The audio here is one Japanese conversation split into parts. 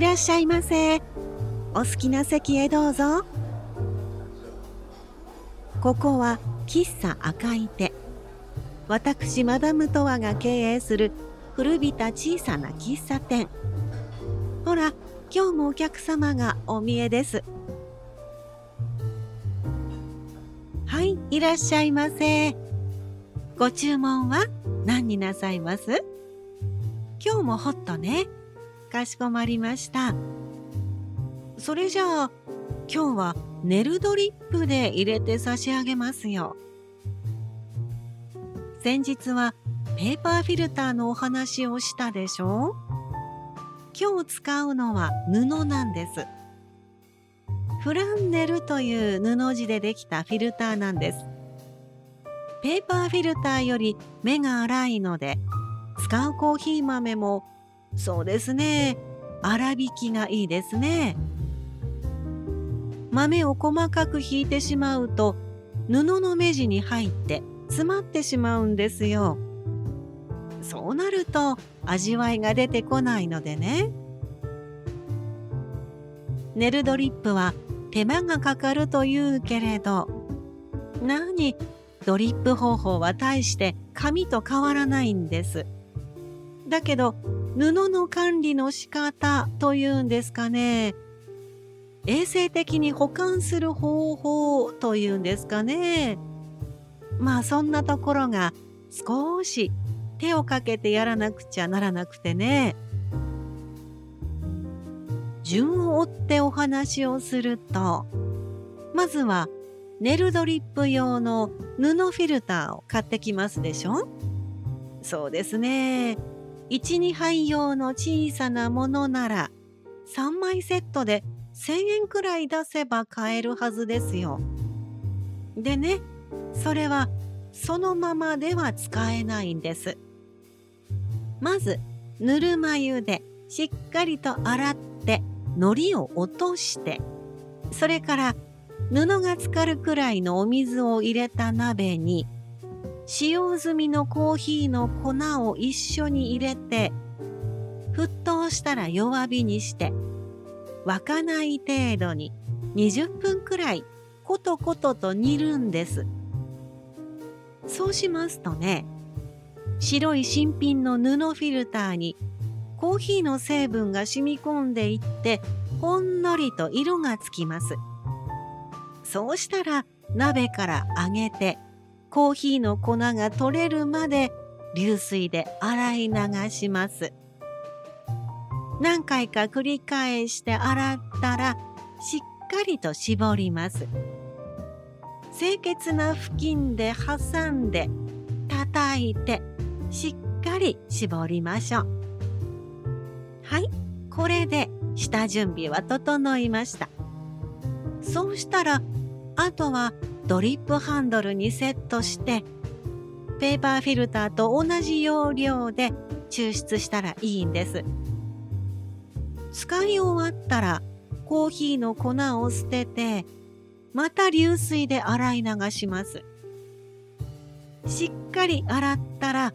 いらっしゃいませ。お好きな席へどうぞ。ここは喫茶赤い手。私マダムトワが経営する古びた小さな喫茶店。ほら今日もお客様がお見えです。はいいらっしゃいませ。ご注文は何になさいます？今日もホットね。かしこまりました。それじゃあ今日はネルドリップで入れて差し上げますよ。先日はペーパーフィルターのお話をしたでしょ今日使うのは布なんです。フランネルという布地でできたフィルターなんです。ペーパーフィルターより目が粗いので使うコーヒー豆もそうですね。粗挽きがいいですね。豆を細かくひいてしまうと布の目地に入って詰まってしまうんですよ。そうなると味わいが出てこないのでね。ネルドリップは手間がかかるというけれど何ドリップ方法は大して紙と変わらないんです。だけど布の管理の仕方というんですかね。衛生的に保管する方法というんですかね。まあそんなところが少し手をかけてやらなくちゃならなくてね。順を追ってお話をするとまずはネルドリップ用の布フィルターを買ってきますでしょ？そうですね。12杯用の小さなものなら3枚セットで1000円くらい出せば買えるはずですよ。でねそれはそのままでは使えないんです。まずぬるま湯でしっかりと洗って糊を落としてそれから布が浸かるくらいのお水を入れた鍋に使用済みのコーヒーの粉を一緒に入れて沸騰したら弱火にして沸かない程度に20分くらいコトコトと煮るんです。そうしますとね白い新品の布フィルターにコーヒーの成分が染み込んでいってほんのりと色がつきます。そうしたら鍋から上げてコーヒーの粉が取れるまで流水で洗い流します。何回か繰り返して洗ったらしっかりと絞ります。清潔な布巾で挟んで叩いてしっかり絞りましょう。はいこれで下準備は整いました。そうしたらあとはドリップハンドルにセットしてペーパーフィルターと同じ要領で抽出したらいいんです。使い終わったらコーヒーの粉を捨ててまた流水で洗い流します。しっかり洗ったら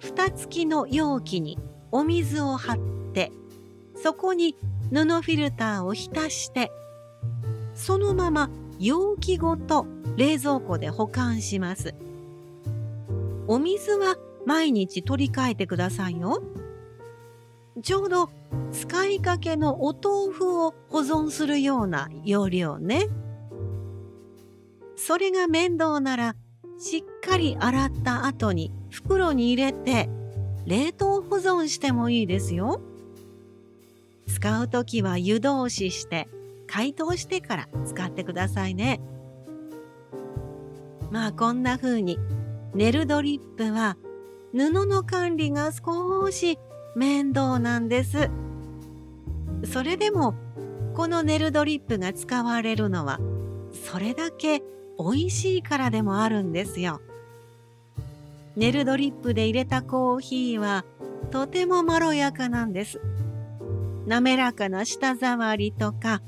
蓋付きの容器にお水を張ってそこに布フィルターを浸してそのまま容器ごと冷蔵庫で保管します。お水は毎日取り替えてくださいよ。ちょうど使いかけのお豆腐を保存するような容量ね。それが面倒ならしっかり洗った後に袋に入れて冷凍保存してもいいですよ。使う時は湯通しして解凍してから使ってくださいね。まあこんな風にネルドリップは布の管理が少し面倒なんです。それでもこのネルドリップが使われるのはそれだけ美味しいからでもあるんですよ。ネルドリップで入れたコーヒーはとてもまろやかなんです。滑らかな舌触りとか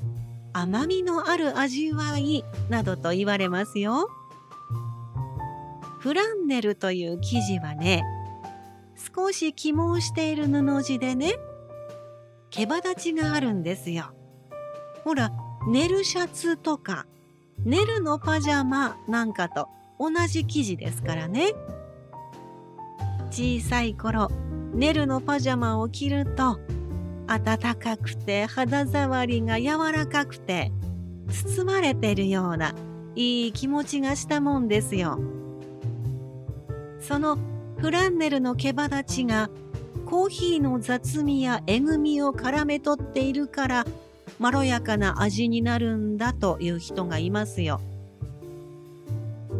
甘みのある味わいなどと言われますよ。フランネルという生地はね少し起毛している布地でね毛羽立ちがあるんですよ。ほら、寝るシャツとか、寝るのパジャマなんかと同じ生地ですからね。小さい頃、寝るのパジャマを着ると、暖かくて肌触りが柔らかくて、包まれてるようないい気持ちがしたもんですよ。そのフランネルの毛羽立ちがコーヒーの雑味やえぐみを絡め取っているからまろやかな味になるんだという人がいますよ。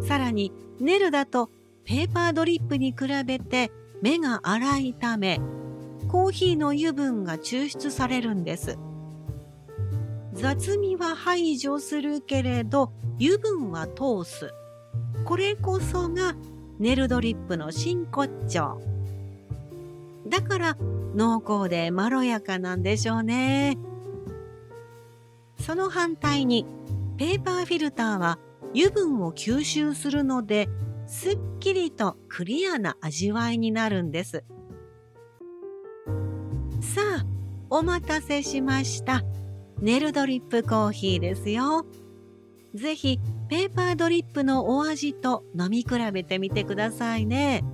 さらにネルだとペーパードリップに比べて目が粗いためコーヒーの油分が抽出されるんです。雑味は排除するけれど油分は通す。これこそがネルドリップの真骨頂。だから濃厚でまろやかなんでしょうね。その反対にペーパーフィルターは油分を吸収するのですっきりとクリアな味わいになるんです。お待たせしました。ネルドリップコーヒーですよ。ぜひペーパードリップのお味と飲み比べてみてくださいね。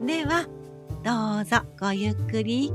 では、どうぞごゆっくり。